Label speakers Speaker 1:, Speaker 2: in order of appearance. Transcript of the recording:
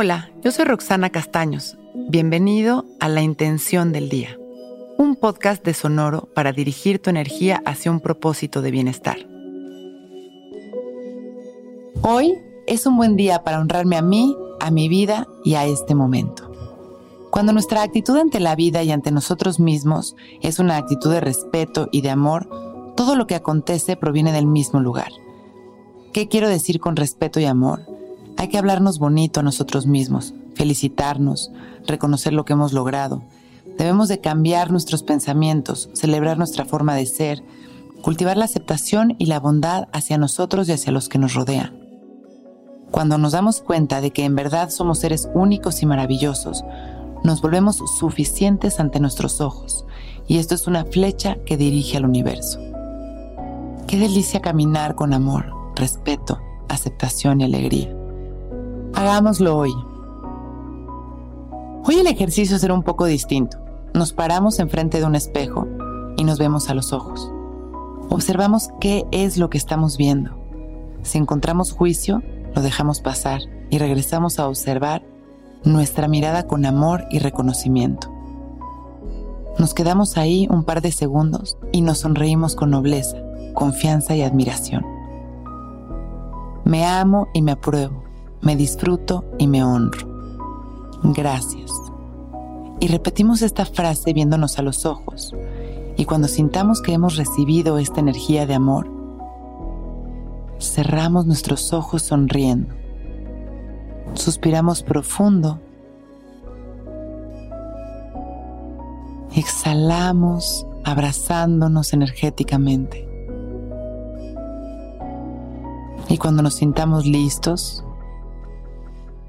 Speaker 1: Hola, yo soy Roxana Castaños. Bienvenido a La Intención del Día, un podcast de Sonoro para dirigir tu energía hacia un propósito de bienestar. Hoy es un buen día para honrarme a mí, a mi vida y a este momento. Cuando nuestra actitud ante la vida y ante nosotros mismos es una actitud de respeto y de amor, todo lo que acontece proviene del mismo lugar. ¿Qué quiero decir con respeto y amor? Hay que hablarnos bonito a nosotros mismos, felicitarnos, reconocer lo que hemos logrado. Debemos de cambiar nuestros pensamientos, celebrar nuestra forma de ser, cultivar la aceptación y la bondad hacia nosotros y hacia los que nos rodean. Cuando nos damos cuenta de que en verdad somos seres únicos y maravillosos, nos volvemos suficientes ante nuestros ojos, y esto es una flecha que dirige al universo. Qué delicia caminar con amor, respeto, aceptación y alegría. Hagámoslo hoy. Hoy el ejercicio será un poco distinto. Nos paramos enfrente de un espejo y nos vemos a los ojos. Observamos qué es lo que estamos viendo. Si encontramos juicio, lo dejamos pasar y regresamos a observar nuestra mirada con amor y reconocimiento. Nos quedamos ahí un par de segundos y nos sonreímos con nobleza, confianza y admiración. Me amo y me apruebo, me disfruto y me honro. Gracias. Y repetimos esta frase viéndonos a los ojos. Y cuando sintamos que hemos recibido esta energía de amor, cerramos nuestros ojos sonriendo Suspiramos profundo. Exhalamos abrazándonos energéticamente. Y cuando nos sintamos listos,